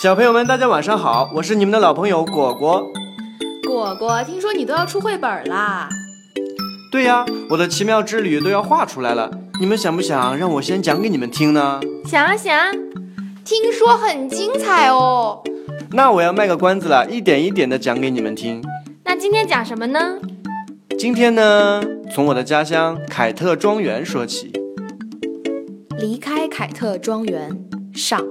小朋友们，大家晚上好，我是你们的老朋友果果。果果，听说你都要出绘本啦？对呀，我的奇妙之旅都要画出来了，你们想不想让我先讲给你们听呢？想啊想啊，听说很精彩哦。那我要卖个关子了，一点一点的讲给你们听。那今天讲什么呢？今天呢，从我的家乡凯特庄园说起。离开凯特庄园上。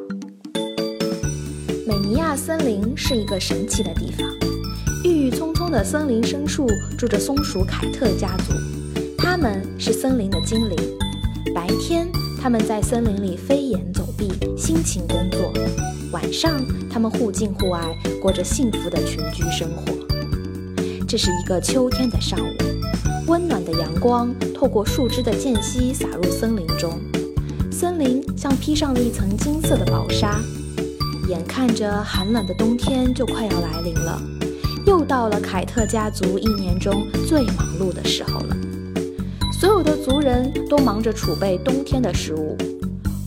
尼亚森林是一个神奇的地方，郁郁葱葱的森林深处住着松鼠凯特家族，他们是森林的精灵。白天，他们在森林里飞檐走壁，辛勤工作；晚上，他们互敬互爱，过着幸福的群居生活。这是一个秋天的上午，温暖的阳光透过树枝的间隙洒入森林中，森林像披上了一层金色的薄纱。眼看着寒冷的冬天就快要来临了，又到了凯特家族一年中最忙碌的时候了。所有的族人都忙着储备冬天的食物，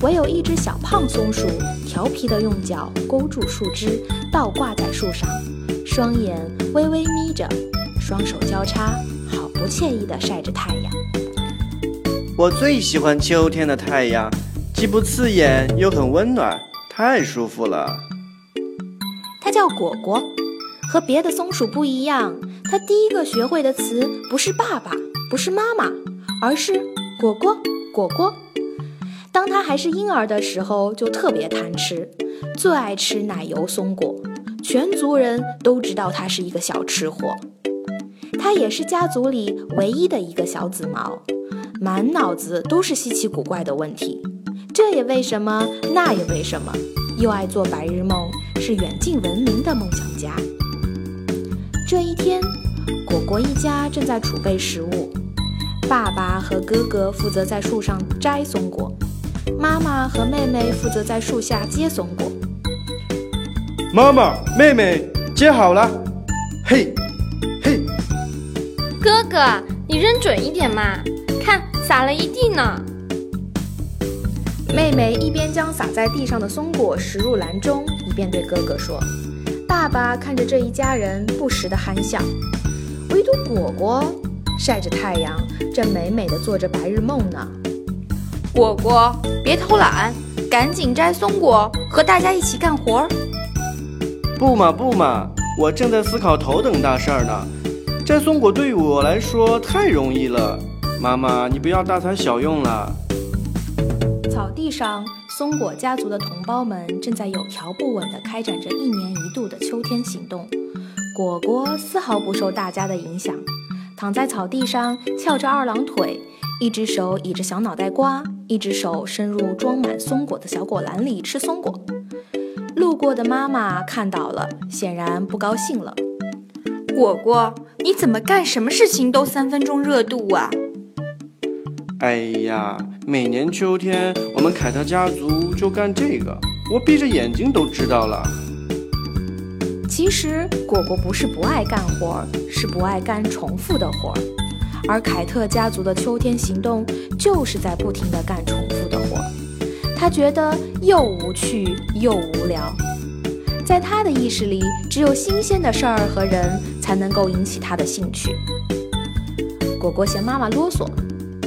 唯有一只小胖松鼠调皮地用脚勾住树枝，倒挂在树上，双眼微微眯着，双手交叉，好不惬意地晒着太阳。我最喜欢秋天的太阳，既不刺眼又很温暖。太舒服了。它叫果果，和别的松鼠不一样。它第一个学会的词不是爸爸，不是妈妈，而是果果果果。当它还是婴儿的时候，就特别贪吃，最爱吃奶油松果。全族人都知道它是一个小吃货。它也是家族里唯一的一个小紫毛，满脑子都是稀奇古怪的问题。这也为什么，那也为什么，又爱做白日梦，是远近闻名的梦想家。这一天，果果一家正在储备食物，爸爸和哥哥负责在树上摘松果，妈妈和妹妹负责在树下接松果。妈妈，妹妹，接好了，嘿，嘿。哥哥，你扔准一点嘛，看撒了一地呢。妹妹一边将洒在地上的松果拾入篮中，一边对哥哥说：“爸爸看着这一家人，不时的憨笑。唯独果果晒着太阳，正美美的做着白日梦呢。果果，别偷懒，赶紧摘松果，和大家一起干活。不嘛不嘛，我正在思考头等大事儿呢。摘松果对于我来说太容易了。妈妈，你不要大材小用了。”上，松果家族的同胞们正在有条不紊地开展着一年一度的秋天行动。果果丝毫不受大家的影响，躺在草地上翘着二郎腿，一只手倚着小脑袋瓜，一只手伸入装满松果的小果篮里吃松果。路过的妈妈看到了，显然不高兴了。果果，你怎么干什么事情都三分钟热度啊？哎呀，每年秋天我们凯特家族就干这个，我闭着眼睛都知道了。其实果果不是不爱干活，是不爱干重复的活儿。而凯特家族的秋天行动就是在不停地干重复的活儿，他觉得又无趣又无聊。在他的意识里，只有新鲜的事儿和人才能够引起他的兴趣。果果嫌妈妈啰嗦。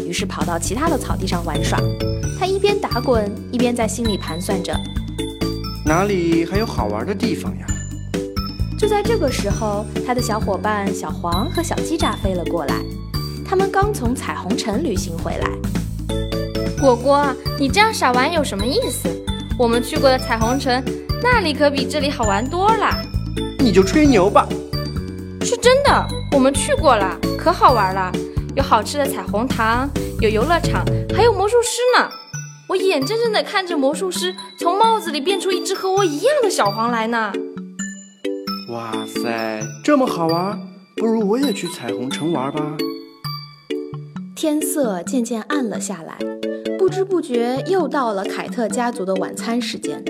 于是跑到其他的草地上玩耍，他一边打滚，一边在心里盘算着，哪里还有好玩的地方呀？就在这个时候，他的小伙伴小黄和小鸡炸飞了过来，他们刚从彩虹城旅行回来。果果，你这样傻玩有什么意思？我们去过的彩虹城，那里可比这里好玩多了。你就吹牛吧。是真的，我们去过了，可好玩了。有好吃的彩虹糖，有游乐场，还有魔术师呢！我眼睁睁地看着魔术师从帽子里变出一只和我一样的小黄来呢。哇塞，这么好玩，不如我也去彩虹城玩吧。天色渐渐暗了下来，不知不觉又到了凯特家族的晚餐时间。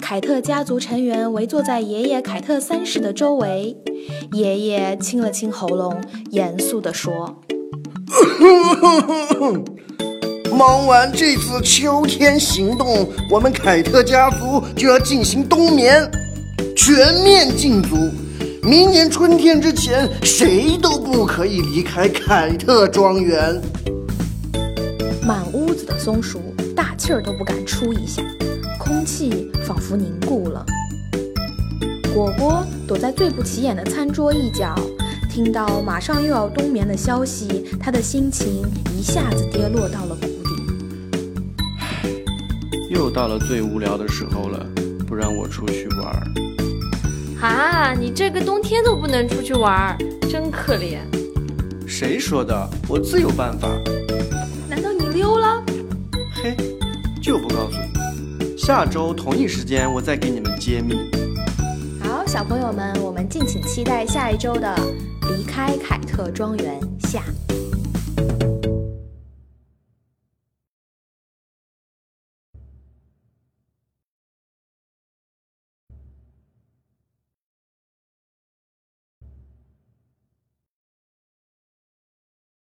凯特家族成员围坐在爷爷凯特三世的周围，爷爷清了清喉咙，严肃地说。忙完这次秋天行动，我们凯特家族就要进行冬眠，全面禁足。明年春天之前，谁都不可以离开凯特庄园。满屋子的松鼠大气儿都不敢出一下，空气仿佛凝固了。果果躲在最不起眼的餐桌一角，听到马上又要冬眠的消息，他的心情一下子跌落到了谷底。又到了最无聊的时候了，不让我出去玩儿。啊，你这个冬天都不能出去玩儿，真可怜。谁说的？我自有办法。难道你溜了？嘿，就不告诉你。下周同一时间我再给你们揭秘。好，小朋友们，我们敬请期待下一周的《离开凯特庄园》下。